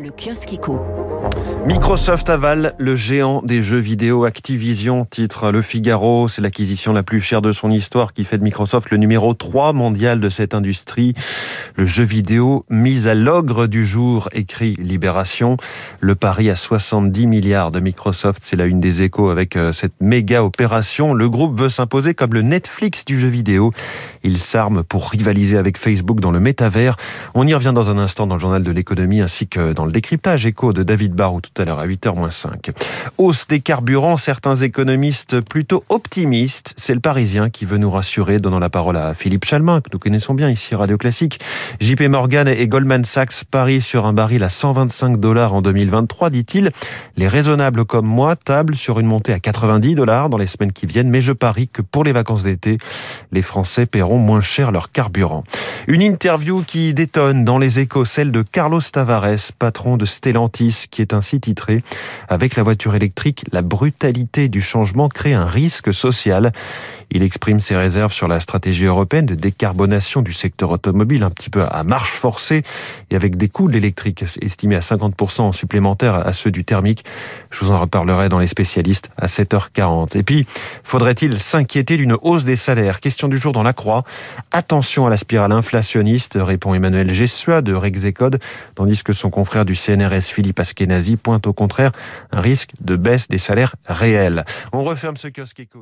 Le kiosque éco. Microsoft avale le géant des jeux vidéo Activision, titre Le Figaro. C'est l'acquisition la plus chère de son histoire qui fait de Microsoft le numéro 3 mondial de cette industrie. Le jeu vidéo mis à l'ogre du jour, écrit Libération. Le pari à 70 milliards de Microsoft, c'est la une des échos avec euh, cette méga opération. Le groupe veut s'imposer comme le Netflix du jeu vidéo. Il s'arme pour rivaliser avec Facebook dans le métavers. On y revient dans un instant dans le journal de l'économie ainsi que dans décryptage écho de David Barou tout à l'heure à 8h-5. Hausse des carburants, certains économistes plutôt optimistes. C'est le Parisien qui veut nous rassurer, donnant la parole à Philippe Chalmin, que nous connaissons bien ici, Radio Classique. JP Morgan et Goldman Sachs parient sur un baril à 125 dollars en 2023, dit-il. Les raisonnables comme moi tablent sur une montée à 90 dollars dans les semaines qui viennent, mais je parie que pour les vacances d'été, les Français paieront moins cher leur carburant. Une interview qui détonne dans les échos, celle de Carlos Tavares, de Stellantis, qui est ainsi titré Avec la voiture électrique, la brutalité du changement crée un risque social. Il exprime ses réserves sur la stratégie européenne de décarbonation du secteur automobile, un petit peu à marche forcée et avec des coûts de l'électrique estimés à 50% supplémentaires à ceux du thermique. Je vous en reparlerai dans les spécialistes à 7h40. Et puis, faudrait-il s'inquiéter d'une hausse des salaires? Question du jour dans la Croix. Attention à la spirale inflationniste, répond Emmanuel Gessua de Rexecode, tandis que son confrère du CNRS Philippe Askenazi pointe au contraire un risque de baisse des salaires réels. On referme ce kiosque éco.